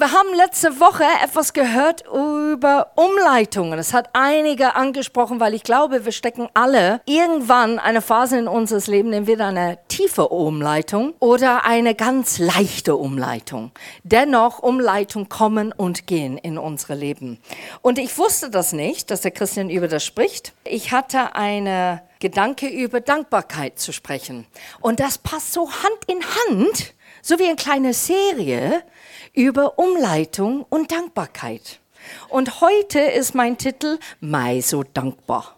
wir haben letzte Woche etwas gehört über Umleitungen. Es hat einige angesprochen, weil ich glaube, wir stecken alle irgendwann eine Phase in unseres Lebens, entweder eine tiefe Umleitung oder eine ganz leichte Umleitung. Dennoch Umleitungen kommen und gehen in unsere Leben. Und ich wusste das nicht, dass der Christian über das spricht. Ich hatte eine Gedanke über Dankbarkeit zu sprechen. Und das passt so Hand in Hand, so wie eine kleine Serie über Umleitung und Dankbarkeit. Und heute ist mein Titel Mai so dankbar.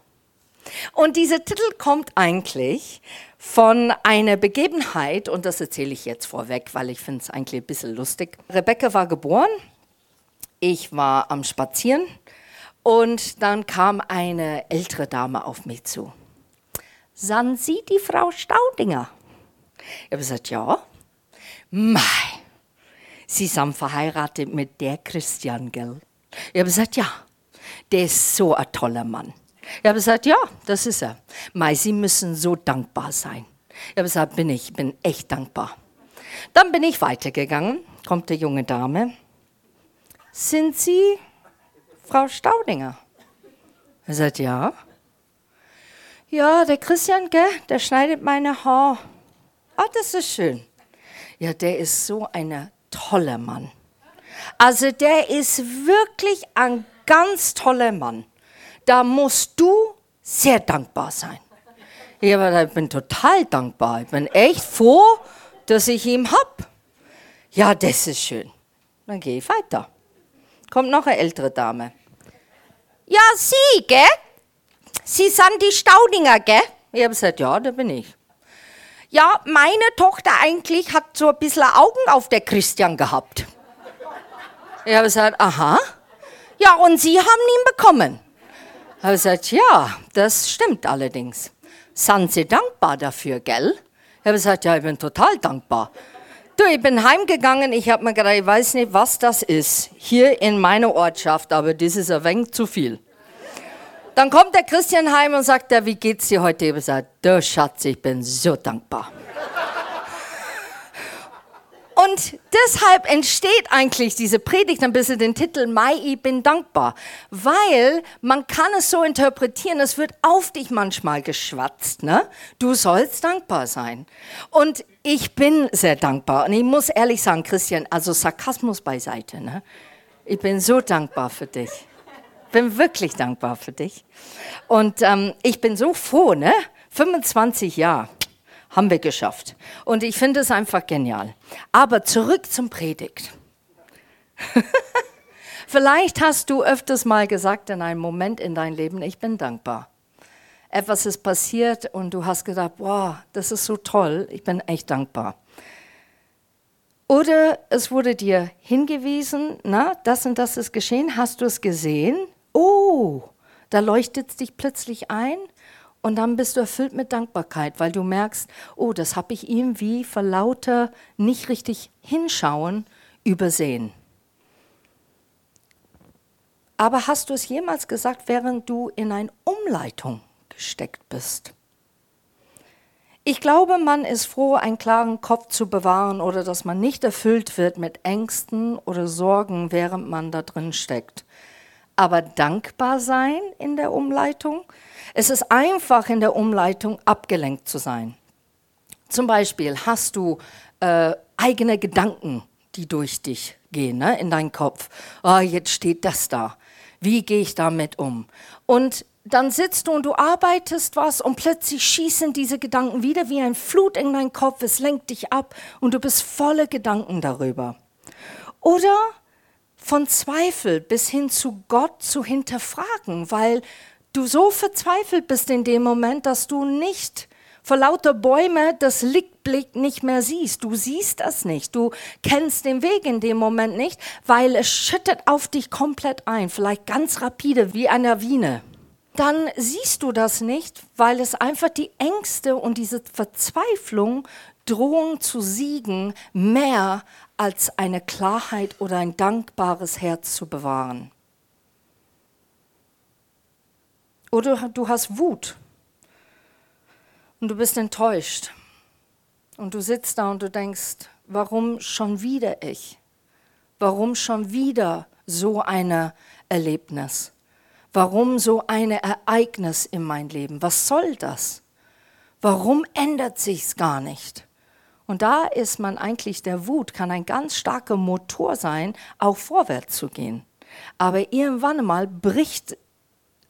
Und dieser Titel kommt eigentlich von einer Begebenheit, und das erzähle ich jetzt vorweg, weil ich finde es eigentlich ein bisschen lustig. Rebecca war geboren, ich war am Spazieren und dann kam eine ältere Dame auf mich zu. San Sie die Frau Staudinger? Ich habe gesagt, ja. Mei, Sie sind verheiratet mit der Christian, gell? Ich habe gesagt, ja, der ist so ein toller Mann. Ich habe gesagt, ja, das ist er. Mei, Sie müssen so dankbar sein. Ich habe gesagt, bin ich, bin echt dankbar. Dann bin ich weitergegangen, kommt die junge Dame. Sind Sie Frau Staudinger? Er sagt, ja. Ja, der Christian, gell, der schneidet meine Haare. Ah, das ist schön. Ja, der ist so eine toller Mann. Also der ist wirklich ein ganz toller Mann. Da musst du sehr dankbar sein. Ich bin total dankbar. Ich bin echt froh, dass ich ihn hab. Ja, das ist schön. Dann gehe ich weiter. Kommt noch eine ältere Dame. Ja, Sie, gell? Sie sind die Staudinger, gell? Ich habe gesagt, ja, da bin ich ja, meine Tochter eigentlich hat so ein bisschen Augen auf der Christian gehabt. Ich habe gesagt, aha. Ja, und Sie haben ihn bekommen. Ich habe gesagt, ja, das stimmt allerdings. Sind Sie dankbar dafür, gell? Ich habe gesagt, ja, ich bin total dankbar. Du, ich bin heimgegangen, ich habe mir gedacht, ich weiß nicht, was das ist, hier in meiner Ortschaft, aber das ist ein wenig zu viel. Dann kommt der Christian heim und sagt, wie geht's dir heute? Ich gesagt, du Schatz, ich bin so dankbar. Und deshalb entsteht eigentlich diese Predigt ein bisschen den Titel Mai, ich bin dankbar. Weil man kann es so interpretieren, es wird auf dich manchmal geschwatzt. Ne? Du sollst dankbar sein. Und ich bin sehr dankbar. Und ich muss ehrlich sagen, Christian, also Sarkasmus beiseite. Ne? Ich bin so dankbar für dich bin wirklich dankbar für dich. Und ähm, ich bin so froh, ne? 25 Jahre haben wir geschafft. Und ich finde es einfach genial. Aber zurück zum Predigt. Vielleicht hast du öfters mal gesagt in einem Moment in deinem Leben, ich bin dankbar. Etwas ist passiert und du hast gedacht, wow, das ist so toll, ich bin echt dankbar. Oder es wurde dir hingewiesen, na, das und das ist geschehen, hast du es gesehen oh, da leuchtet es dich plötzlich ein und dann bist du erfüllt mit Dankbarkeit, weil du merkst, oh, das habe ich ihm wie vor lauter nicht richtig hinschauen übersehen. Aber hast du es jemals gesagt, während du in eine Umleitung gesteckt bist? Ich glaube, man ist froh, einen klaren Kopf zu bewahren oder dass man nicht erfüllt wird mit Ängsten oder Sorgen, während man da drin steckt aber dankbar sein in der Umleitung. Es ist einfach in der Umleitung abgelenkt zu sein. Zum Beispiel hast du äh, eigene Gedanken, die durch dich gehen, ne, in deinen Kopf. Oh, jetzt steht das da. Wie gehe ich damit um? Und dann sitzt du und du arbeitest was und plötzlich schießen diese Gedanken wieder wie ein Flut in deinen Kopf. Es lenkt dich ab und du bist voller Gedanken darüber. Oder von Zweifel bis hin zu Gott zu hinterfragen, weil du so verzweifelt bist in dem Moment, dass du nicht vor lauter Bäume das Lichtblick nicht mehr siehst. Du siehst das nicht. Du kennst den Weg in dem Moment nicht, weil es schüttet auf dich komplett ein, vielleicht ganz rapide wie eine Lawine. Dann siehst du das nicht, weil es einfach die Ängste und diese Verzweiflung drohen zu siegen mehr als eine Klarheit oder ein dankbares Herz zu bewahren. Oder du hast Wut und du bist enttäuscht und du sitzt da und du denkst, warum schon wieder ich? Warum schon wieder so ein Erlebnis? Warum so ein Ereignis in mein Leben? Was soll das? Warum ändert sich's gar nicht? Und da ist man eigentlich, der Wut kann ein ganz starker Motor sein, auch vorwärts zu gehen. Aber irgendwann mal bricht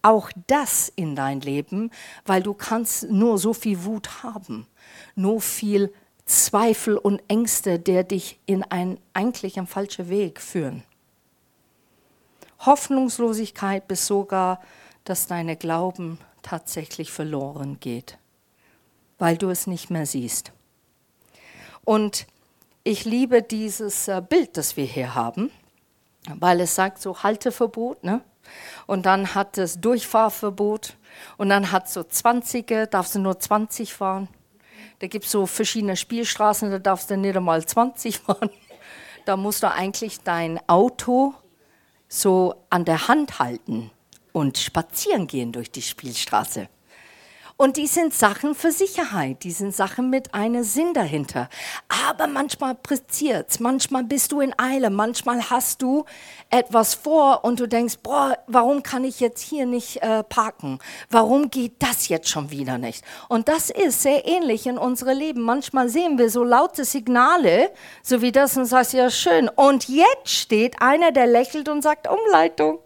auch das in dein Leben, weil du kannst nur so viel Wut haben, nur viel Zweifel und Ängste, der dich in einen eigentlich einen falschen Weg führen. Hoffnungslosigkeit bis sogar, dass deine Glauben tatsächlich verloren geht weil du es nicht mehr siehst. Und ich liebe dieses äh, Bild, das wir hier haben, weil es sagt so Halteverbot, ne? Und dann hat es Durchfahrverbot und dann hat so 20er, darfst du nur 20 fahren. Da gibt es so verschiedene Spielstraßen, da darfst du nicht einmal 20 fahren. Da musst du eigentlich dein Auto so an der Hand halten und spazieren gehen durch die Spielstraße. Und die sind Sachen für Sicherheit, die sind Sachen mit einem Sinn dahinter. Aber manchmal pressiert manchmal bist du in Eile, manchmal hast du etwas vor und du denkst, boah, warum kann ich jetzt hier nicht äh, parken? Warum geht das jetzt schon wieder nicht? Und das ist sehr ähnlich in unserem Leben. Manchmal sehen wir so laute Signale, so wie das und sagst, ja schön. Und jetzt steht einer, der lächelt und sagt Umleitung.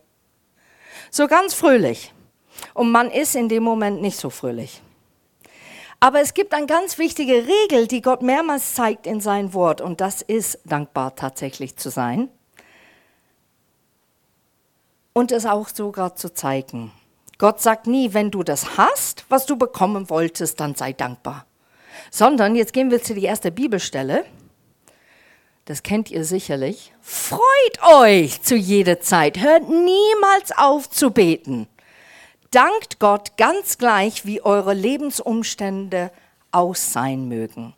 So ganz fröhlich und man ist in dem Moment nicht so fröhlich. Aber es gibt eine ganz wichtige Regel, die Gott mehrmals zeigt in sein Wort und das ist dankbar tatsächlich zu sein und es auch sogar zu zeigen. Gott sagt nie, wenn du das hast, was du bekommen wolltest, dann sei dankbar. Sondern, jetzt gehen wir zu der ersten Bibelstelle, das kennt ihr sicherlich, freut euch zu jeder Zeit, hört niemals auf zu beten. Dankt Gott ganz gleich, wie eure Lebensumstände aus sein mögen.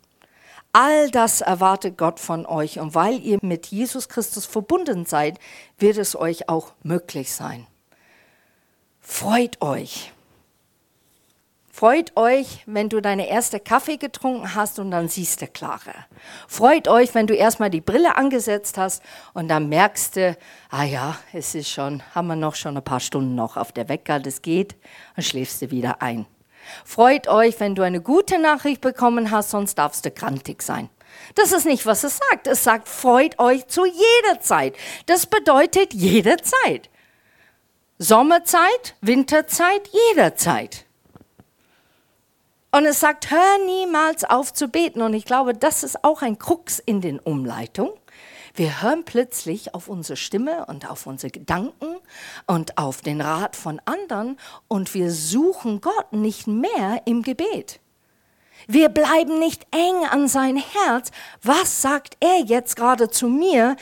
All das erwartet Gott von euch und weil ihr mit Jesus Christus verbunden seid, wird es euch auch möglich sein. Freut euch. Freut euch, wenn du deine erste Kaffee getrunken hast und dann siehst du klarer. Freut euch, wenn du erstmal die Brille angesetzt hast und dann merkst du, ah ja, es ist schon, haben wir noch schon ein paar Stunden noch auf der Wecker, das geht, und schläfst du wieder ein. Freut euch, wenn du eine gute Nachricht bekommen hast, sonst darfst du krantig sein. Das ist nicht, was es sagt. Es sagt, freut euch zu jeder Zeit. Das bedeutet jederzeit. Sommerzeit, Winterzeit, jederzeit. Und es sagt, hör niemals auf zu beten. Und ich glaube, das ist auch ein Krux in den Umleitungen. Wir hören plötzlich auf unsere Stimme und auf unsere Gedanken und auf den Rat von anderen und wir suchen Gott nicht mehr im Gebet. Wir bleiben nicht eng an sein Herz. Was sagt er jetzt gerade zu mir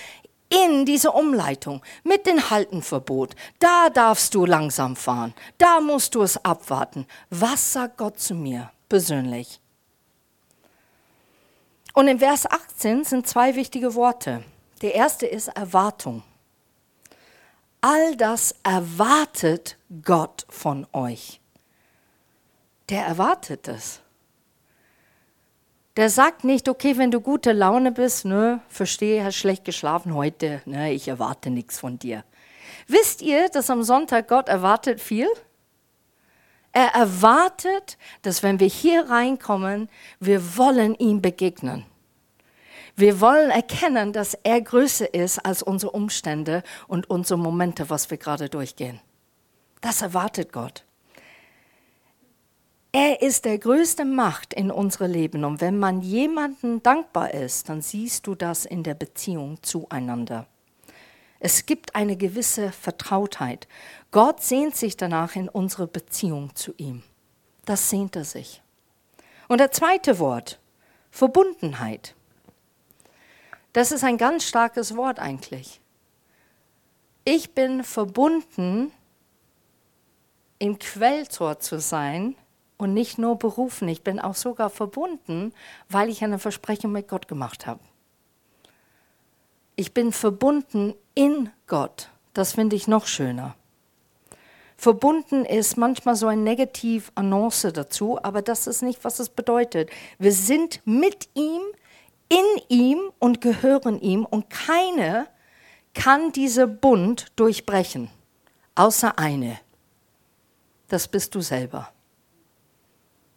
in dieser Umleitung mit dem Haltenverbot? Da darfst du langsam fahren. Da musst du es abwarten. Was sagt Gott zu mir? Persönlich. Und in Vers 18 sind zwei wichtige Worte. Der erste ist Erwartung. All das erwartet Gott von euch. Der erwartet es. Der sagt nicht, okay, wenn du gute Laune bist, ne, verstehe, hast schlecht geschlafen heute, ne, ich erwarte nichts von dir. Wisst ihr, dass am Sonntag Gott erwartet viel? Er erwartet, dass wenn wir hier reinkommen, wir wollen ihm begegnen. Wir wollen erkennen, dass er größer ist als unsere Umstände und unsere Momente, was wir gerade durchgehen. Das erwartet Gott. Er ist der größte Macht in unserem Leben. Und wenn man jemandem dankbar ist, dann siehst du das in der Beziehung zueinander. Es gibt eine gewisse Vertrautheit. Gott sehnt sich danach in unsere Beziehung zu ihm. Das sehnt er sich. Und das zweite Wort, Verbundenheit. Das ist ein ganz starkes Wort eigentlich. Ich bin verbunden, im Quelltor zu sein und nicht nur berufen. Ich bin auch sogar verbunden, weil ich eine Versprechung mit Gott gemacht habe. Ich bin verbunden in Gott. Das finde ich noch schöner. Verbunden ist manchmal so ein negativ Annonce dazu, aber das ist nicht, was es bedeutet. Wir sind mit ihm, in ihm und gehören ihm und keiner kann diese Bund durchbrechen, außer eine. Das bist du selber.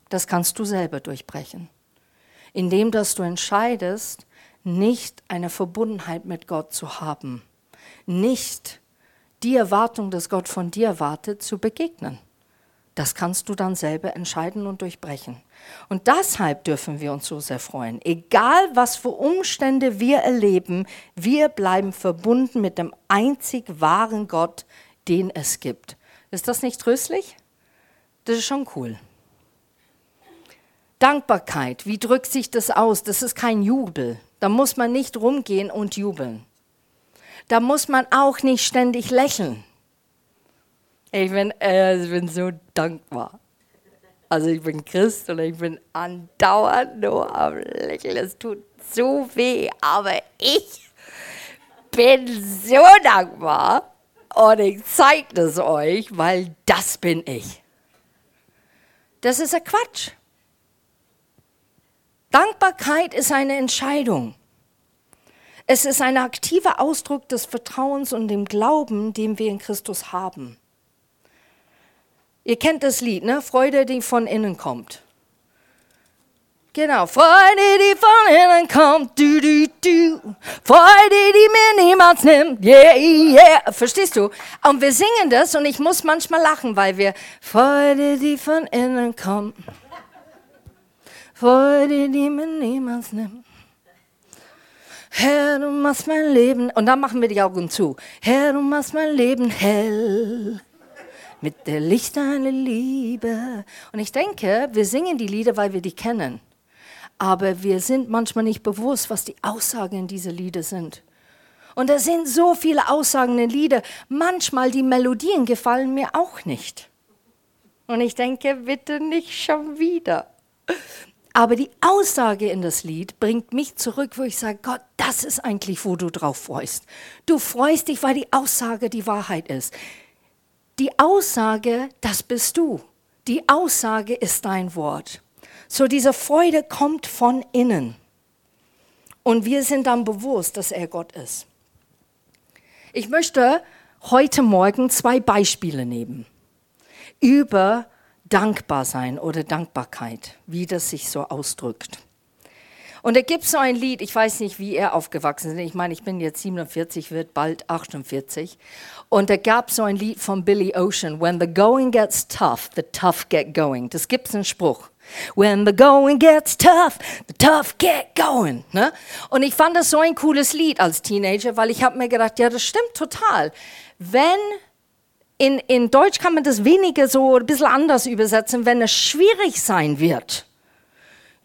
Das kannst du selber durchbrechen, indem dass du entscheidest, nicht eine Verbundenheit mit Gott zu haben, nicht die Erwartung, dass Gott von dir wartet, zu begegnen. Das kannst du dann selber entscheiden und durchbrechen. Und deshalb dürfen wir uns so sehr freuen. Egal, was für Umstände wir erleben, wir bleiben verbunden mit dem einzig wahren Gott, den es gibt. Ist das nicht tröstlich? Das ist schon cool. Dankbarkeit, wie drückt sich das aus? Das ist kein Jubel. Da muss man nicht rumgehen und jubeln. Da muss man auch nicht ständig lächeln. Ich bin, äh, ich bin so dankbar. Also ich bin Christ und ich bin andauernd nur am Lächeln. Es tut so weh, aber ich bin so dankbar und ich zeige das euch, weil das bin ich. Das ist ein Quatsch. Dankbarkeit ist eine Entscheidung. Es ist ein aktiver Ausdruck des Vertrauens und dem Glauben, den wir in Christus haben. Ihr kennt das Lied, ne? Freude, die von innen kommt. Genau, Freude, die von innen kommt, du, du, du. Freude, die mir niemals nimmt, yeah, yeah. Verstehst du? Und wir singen das und ich muss manchmal lachen, weil wir Freude, die von innen kommt. Freude, die mir niemals nimmt. Herr, du machst mein Leben, und dann machen wir die Augen zu. Herr, du machst mein Leben hell mit der Licht deiner Liebe. Und ich denke, wir singen die Lieder, weil wir die kennen. Aber wir sind manchmal nicht bewusst, was die Aussagen in diese Lieder sind. Und da sind so viele Aussagen in Lieder. Manchmal die Melodien gefallen mir auch nicht. Und ich denke, bitte nicht schon wieder. Aber die Aussage in das Lied bringt mich zurück, wo ich sage, Gott, das ist eigentlich, wo du drauf freust. Du freust dich, weil die Aussage die Wahrheit ist. Die Aussage, das bist du. Die Aussage ist dein Wort. So diese Freude kommt von innen. Und wir sind dann bewusst, dass er Gott ist. Ich möchte heute Morgen zwei Beispiele nehmen über dankbar sein oder Dankbarkeit, wie das sich so ausdrückt. Und da gibt es so ein Lied, ich weiß nicht, wie er aufgewachsen ist. Ich meine, ich bin jetzt 47, wird bald 48. Und da gab es so ein Lied von Billy Ocean, When the going gets tough, the tough get going. Das gibt es einen Spruch. When the going gets tough, the tough get going. Ne? Und ich fand das so ein cooles Lied als Teenager, weil ich habe mir gedacht, ja, das stimmt total. Wenn in, in Deutsch kann man das weniger so ein bisschen anders übersetzen, wenn es schwierig sein wird.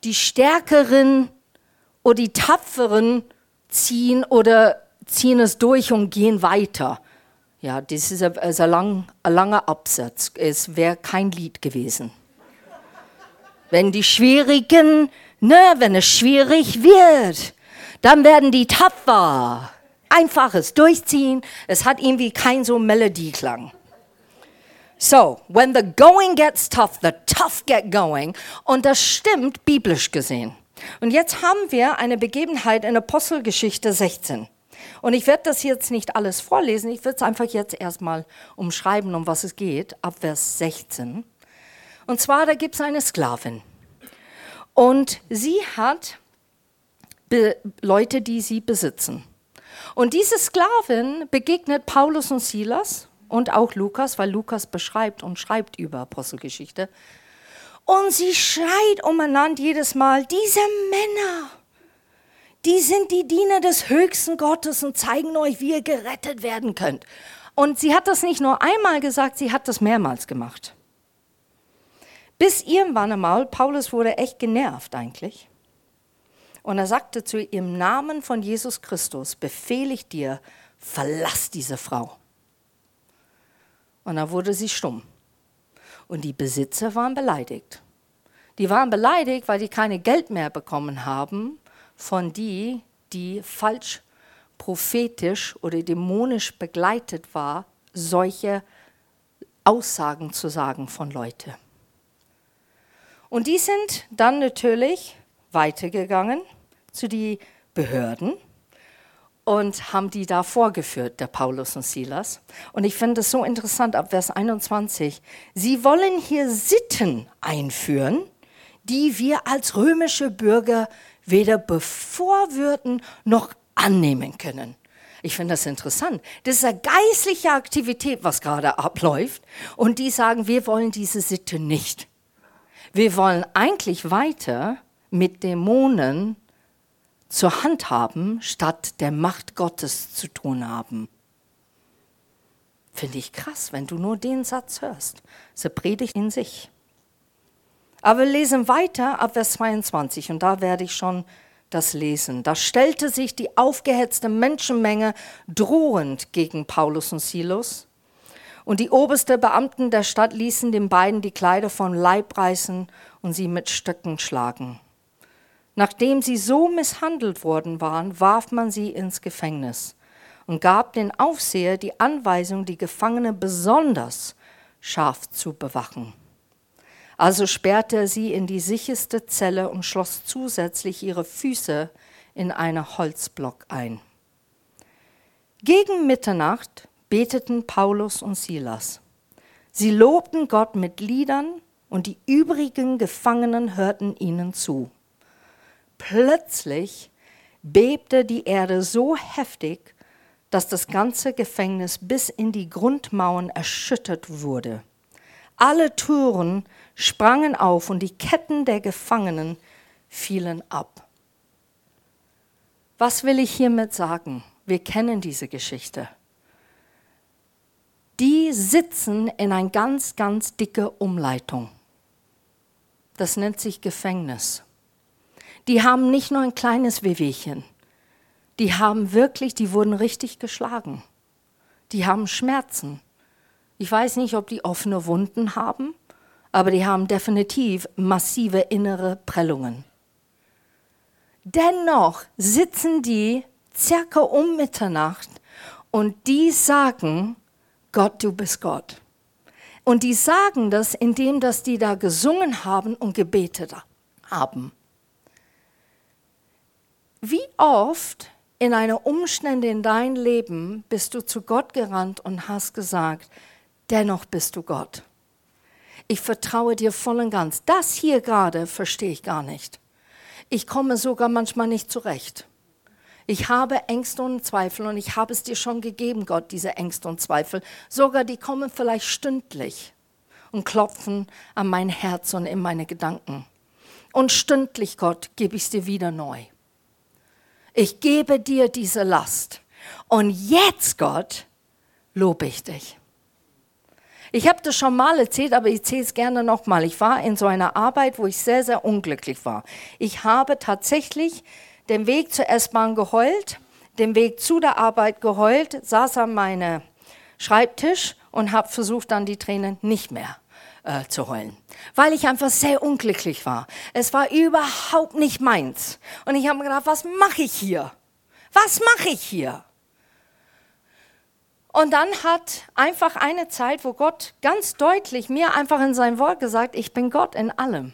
Die Stärkeren oder die Tapferen ziehen oder ziehen es durch und gehen weiter. Ja, das ist ein, ein, lang, ein langer Absatz. Es wäre kein Lied gewesen. Wenn die Schwierigen, ne, wenn es schwierig wird, dann werden die tapfer. Einfaches Durchziehen. Es hat irgendwie kein so Melodieklang. So, when the going gets tough, the tough get going. Und das stimmt biblisch gesehen. Und jetzt haben wir eine Begebenheit in Apostelgeschichte 16. Und ich werde das jetzt nicht alles vorlesen, ich werde es einfach jetzt erstmal umschreiben, um was es geht, ab Vers 16. Und zwar, da gibt es eine Sklavin. Und sie hat Be Leute, die sie besitzen. Und diese Sklavin begegnet Paulus und Silas und auch Lukas, weil Lukas beschreibt und schreibt über Apostelgeschichte. Und sie schreit umeinander jedes Mal, diese Männer, die sind die Diener des höchsten Gottes und zeigen euch, wie ihr gerettet werden könnt. Und sie hat das nicht nur einmal gesagt, sie hat das mehrmals gemacht. Bis irgendwann einmal, Paulus wurde echt genervt eigentlich. Und er sagte zu ihr, im Namen von Jesus Christus befehle ich dir, verlass diese Frau. Und dann wurde sie stumm. Und die Besitzer waren beleidigt. Die waren beleidigt, weil die keine Geld mehr bekommen haben von die, die falsch prophetisch oder dämonisch begleitet war, solche Aussagen zu sagen von Leuten. Und die sind dann natürlich weitergegangen zu den Behörden und haben die da vorgeführt, der Paulus und Silas. Und ich finde es so interessant ab Vers 21. Sie wollen hier Sitten einführen, die wir als römische Bürger weder bevorwürden noch annehmen können. Ich finde das interessant. Das ist eine geistliche Aktivität, was gerade abläuft. Und die sagen, wir wollen diese Sitte nicht. Wir wollen eigentlich weiter mit Dämonen zur Hand haben, statt der Macht Gottes zu tun haben. Finde ich krass, wenn du nur den Satz hörst. Eine Predigt in sich. Aber wir lesen weiter ab Vers 22 und da werde ich schon das lesen. Da stellte sich die aufgehetzte Menschenmenge drohend gegen Paulus und Silos. Und die obersten Beamten der Stadt ließen den beiden die Kleider vom Leib reißen und sie mit Stöcken schlagen. Nachdem sie so misshandelt worden waren, warf man sie ins Gefängnis und gab den Aufseher die Anweisung, die Gefangene besonders scharf zu bewachen. Also sperrte er sie in die sicherste Zelle und schloss zusätzlich ihre Füße in einen Holzblock ein. Gegen Mitternacht beteten Paulus und Silas. Sie lobten Gott mit Liedern und die übrigen Gefangenen hörten ihnen zu. Plötzlich bebte die Erde so heftig, dass das ganze Gefängnis bis in die Grundmauern erschüttert wurde. Alle Türen sprangen auf und die Ketten der Gefangenen fielen ab. Was will ich hiermit sagen? Wir kennen diese Geschichte. Die sitzen in einer ganz, ganz dicke Umleitung. Das nennt sich Gefängnis die haben nicht nur ein kleines Wehwehchen, die haben wirklich, die wurden richtig geschlagen. Die haben Schmerzen. Ich weiß nicht, ob die offene Wunden haben, aber die haben definitiv massive innere Prellungen. Dennoch sitzen die circa um Mitternacht und die sagen, Gott, du bist Gott. Und die sagen das, indem dass die da gesungen haben und gebetet haben. Wie oft in einer Umstände in dein Leben bist du zu Gott gerannt und hast gesagt, dennoch bist du Gott. Ich vertraue dir voll und ganz. Das hier gerade verstehe ich gar nicht. Ich komme sogar manchmal nicht zurecht. Ich habe Ängste und Zweifel und ich habe es dir schon gegeben, Gott, diese Ängste und Zweifel. Sogar die kommen vielleicht stündlich und klopfen an mein Herz und in meine Gedanken. Und stündlich, Gott, gebe ich es dir wieder neu ich gebe dir diese Last. Und jetzt, Gott, lobe ich dich. Ich habe das schon mal erzählt, aber ich erzähle es gerne nochmal. Ich war in so einer Arbeit, wo ich sehr, sehr unglücklich war. Ich habe tatsächlich den Weg zur S-Bahn geheult, den Weg zu der Arbeit geheult, saß an meinem Schreibtisch und habe versucht, dann die Tränen nicht mehr äh, zu heulen, weil ich einfach sehr unglücklich war. Es war überhaupt nicht meins. Und ich habe mir gedacht, was mache ich hier? Was mache ich hier? Und dann hat einfach eine Zeit, wo Gott ganz deutlich mir einfach in sein Wort gesagt, ich bin Gott in allem.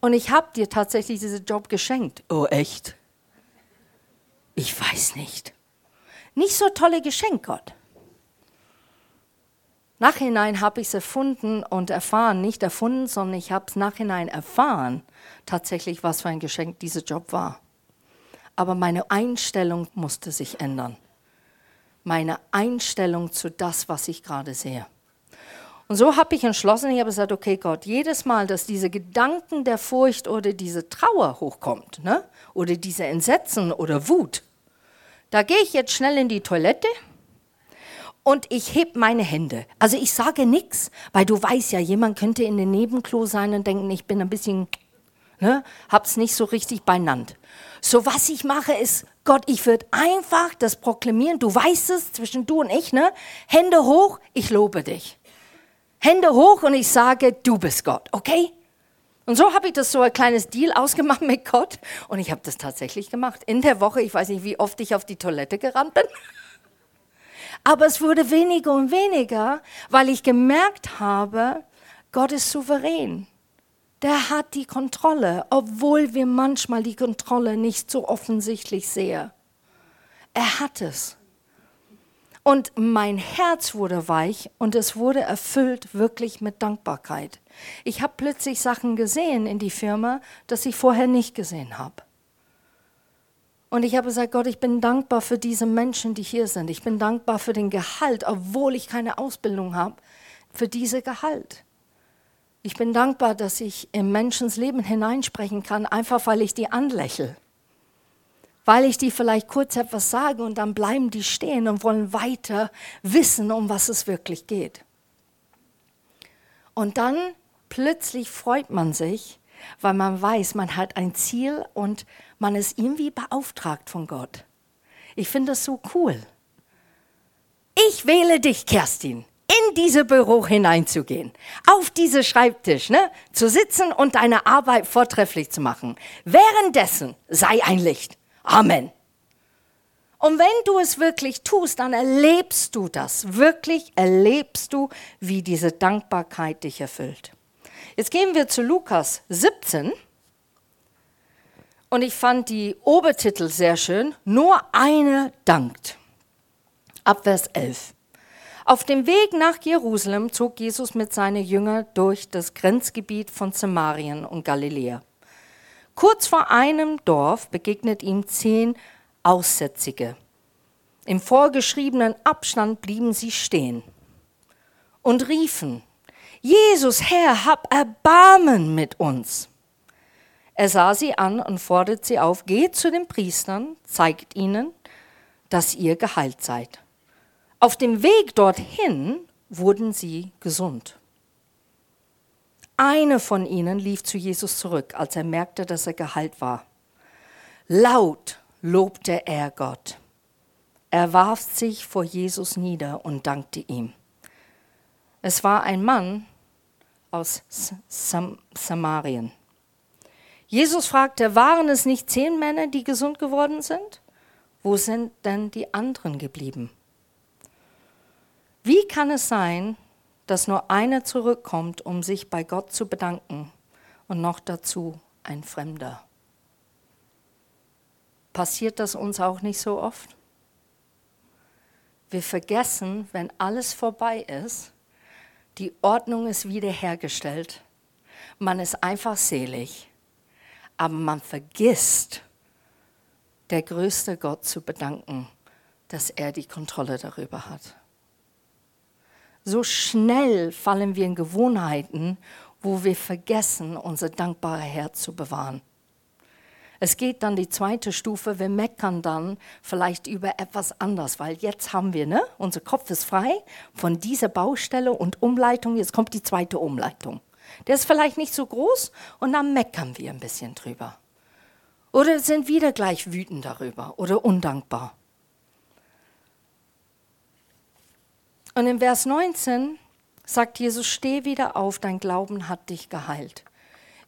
Und ich habe dir tatsächlich diesen Job geschenkt. Oh echt? Ich weiß nicht. Nicht so tolle Geschenk, Gott. Nachhinein habe ich es erfunden und erfahren, nicht erfunden, sondern ich habe es nachhinein erfahren, tatsächlich, was für ein Geschenk dieser Job war. Aber meine Einstellung musste sich ändern. Meine Einstellung zu das, was ich gerade sehe. Und so habe ich entschlossen, ich habe gesagt, okay Gott, jedes Mal, dass diese Gedanken der Furcht oder diese Trauer hochkommt, ne? oder diese Entsetzen oder Wut, da gehe ich jetzt schnell in die Toilette und ich heb meine Hände. Also ich sage nichts, weil du weißt ja, jemand könnte in den Nebenklo sein und denken, ich bin ein bisschen, ne, hab's nicht so richtig beinannt. So was ich mache ist, Gott, ich würde einfach das proklamieren, du weißt es, zwischen du und ich, ne? Hände hoch, ich lobe dich. Hände hoch und ich sage, du bist Gott, okay? Und so habe ich das so ein kleines Deal ausgemacht mit Gott und ich habe das tatsächlich gemacht. In der Woche, ich weiß nicht, wie oft ich auf die Toilette gerannt bin. Aber es wurde weniger und weniger, weil ich gemerkt habe, Gott ist souverän. Der hat die Kontrolle, obwohl wir manchmal die Kontrolle nicht so offensichtlich sehen. Er hat es. Und mein Herz wurde weich und es wurde erfüllt wirklich mit Dankbarkeit. Ich habe plötzlich Sachen gesehen in die Firma, das ich vorher nicht gesehen habe. Und ich habe gesagt, Gott, ich bin dankbar für diese Menschen, die hier sind. Ich bin dankbar für den Gehalt, obwohl ich keine Ausbildung habe, für diese Gehalt. Ich bin dankbar, dass ich im Menschens Leben hineinsprechen kann, einfach weil ich die anlächle weil ich die vielleicht kurz etwas sage und dann bleiben die stehen und wollen weiter wissen, um was es wirklich geht. Und dann plötzlich freut man sich, weil man weiß, man hat ein Ziel und man ist irgendwie beauftragt von Gott. Ich finde das so cool. Ich wähle dich, Kerstin, in diese Büro hineinzugehen, auf diese Schreibtisch, ne, zu sitzen und deine Arbeit vortrefflich zu machen. Währenddessen sei ein Licht. Amen. Und wenn du es wirklich tust, dann erlebst du das. Wirklich erlebst du, wie diese Dankbarkeit dich erfüllt. Jetzt gehen wir zu Lukas 17. Und ich fand die Obertitel sehr schön. Nur eine dankt. Ab Vers 11. Auf dem Weg nach Jerusalem zog Jesus mit seinen Jüngern durch das Grenzgebiet von Samarien und Galiläa. Kurz vor einem Dorf begegnet ihm zehn Aussätzige. Im vorgeschriebenen Abstand blieben sie stehen und riefen, Jesus, Herr, hab Erbarmen mit uns. Er sah sie an und fordert sie auf, geht zu den Priestern, zeigt ihnen, dass ihr geheilt seid. Auf dem Weg dorthin wurden sie gesund. Eine von ihnen lief zu Jesus zurück, als er merkte, dass er geheilt war. Laut lobte er Gott. Er warf sich vor Jesus nieder und dankte ihm. Es war ein Mann aus Sam Samarien. Jesus fragte, waren es nicht zehn Männer, die gesund geworden sind? Wo sind denn die anderen geblieben? Wie kann es sein, dass nur einer zurückkommt, um sich bei Gott zu bedanken und noch dazu ein Fremder. Passiert das uns auch nicht so oft? Wir vergessen, wenn alles vorbei ist, die Ordnung ist wiederhergestellt, man ist einfach selig, aber man vergisst, der größte Gott zu bedanken, dass er die Kontrolle darüber hat. So schnell fallen wir in Gewohnheiten, wo wir vergessen, unser dankbare Herz zu bewahren. Es geht dann die zweite Stufe, wir meckern dann vielleicht über etwas anders, weil jetzt haben wir, ne, unser Kopf ist frei von dieser Baustelle und Umleitung, jetzt kommt die zweite Umleitung. Der ist vielleicht nicht so groß und dann meckern wir ein bisschen drüber. Oder sind wieder gleich wütend darüber oder undankbar. Und im Vers 19 sagt Jesus, steh wieder auf, dein Glauben hat dich geheilt.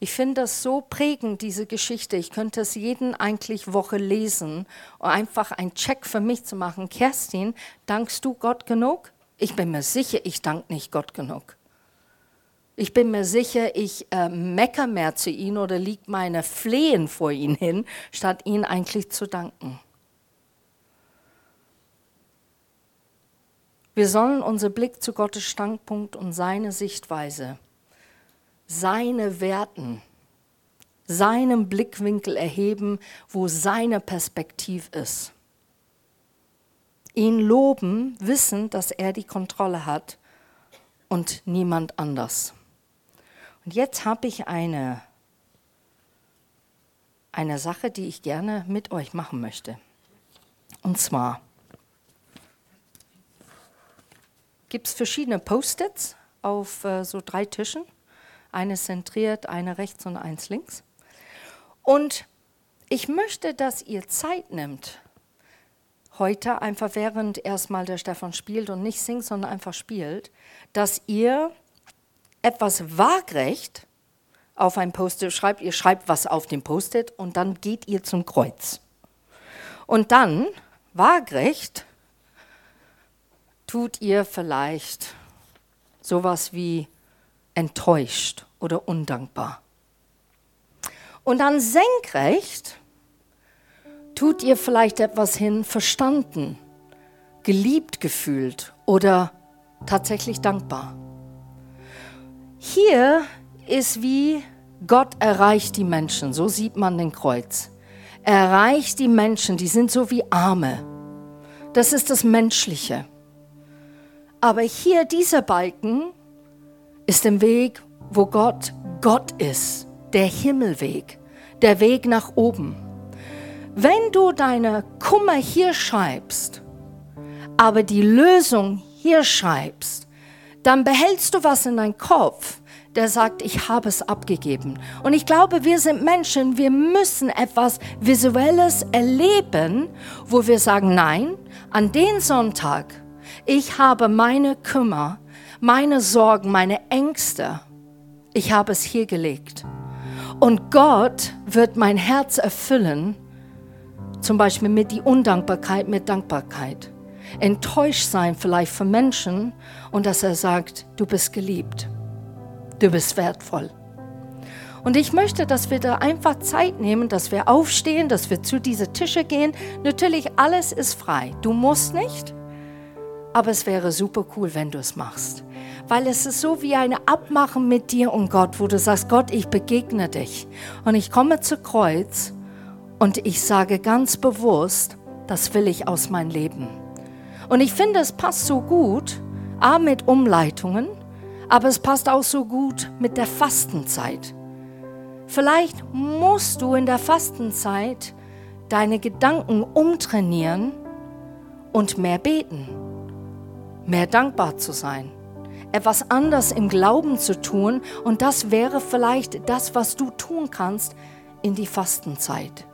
Ich finde das so prägend, diese Geschichte. Ich könnte es jeden eigentlich Woche lesen, um einfach einen Check für mich zu machen. Kerstin, dankst du Gott genug? Ich bin mir sicher, ich danke nicht Gott genug. Ich bin mir sicher, ich äh, mecker mehr zu ihm oder liegt meine Flehen vor ihn hin, statt ihn eigentlich zu danken. Wir sollen unseren Blick zu Gottes Standpunkt und seine Sichtweise, seine Werten, seinem Blickwinkel erheben, wo seine Perspektive ist. Ihn loben, wissen, dass er die Kontrolle hat und niemand anders. Und jetzt habe ich eine, eine Sache, die ich gerne mit euch machen möchte. Und zwar, gibt es verschiedene Post-its auf äh, so drei Tischen. Eine zentriert, eine rechts und eins links. Und ich möchte, dass ihr Zeit nimmt, heute einfach während erstmal der Stefan spielt und nicht singt, sondern einfach spielt, dass ihr etwas waagrecht auf ein Post-it schreibt. Ihr schreibt was auf dem Post-it und dann geht ihr zum Kreuz. Und dann waagrecht tut ihr vielleicht sowas wie enttäuscht oder undankbar. Und dann senkrecht tut ihr vielleicht etwas hin, verstanden, geliebt gefühlt oder tatsächlich dankbar. Hier ist wie Gott erreicht die Menschen, so sieht man den Kreuz. Er erreicht die Menschen, die sind so wie Arme. Das ist das Menschliche. Aber hier dieser Balken ist der Weg, wo Gott Gott ist, der Himmelweg, der Weg nach oben. Wenn du deine Kummer hier schreibst, aber die Lösung hier schreibst, dann behältst du was in deinem Kopf, der sagt, ich habe es abgegeben. Und ich glaube, wir sind Menschen, wir müssen etwas Visuelles erleben, wo wir sagen, nein, an den Sonntag, ich habe meine Kümmer, meine Sorgen, meine Ängste, ich habe es hier gelegt. Und Gott wird mein Herz erfüllen, zum Beispiel mit die Undankbarkeit, mit Dankbarkeit. Enttäuscht sein vielleicht von Menschen und dass er sagt, du bist geliebt, du bist wertvoll. Und ich möchte, dass wir da einfach Zeit nehmen, dass wir aufstehen, dass wir zu diesen Tische gehen. Natürlich, alles ist frei. Du musst nicht, aber es wäre super cool, wenn du es machst weil es ist so wie eine Abmachen mit dir und Gott, wo du sagst, Gott, ich begegne dich und ich komme zu Kreuz und ich sage ganz bewusst, das will ich aus meinem Leben. Und ich finde, es passt so gut, A mit Umleitungen, aber es passt auch so gut mit der Fastenzeit. Vielleicht musst du in der Fastenzeit deine Gedanken umtrainieren und mehr beten, mehr dankbar zu sein etwas anders im Glauben zu tun. Und das wäre vielleicht das, was du tun kannst in die Fastenzeit.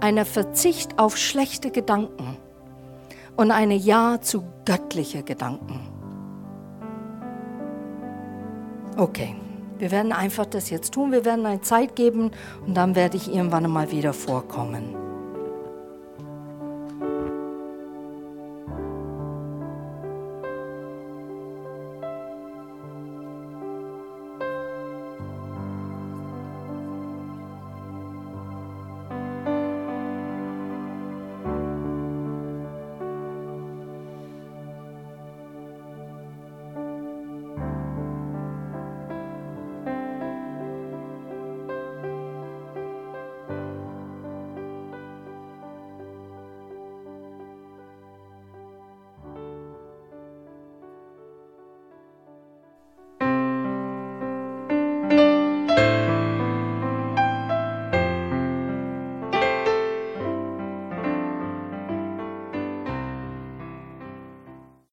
Eine Verzicht auf schlechte Gedanken und eine Ja zu göttliche Gedanken. Okay, wir werden einfach das jetzt tun. Wir werden eine Zeit geben und dann werde ich irgendwann mal wieder vorkommen.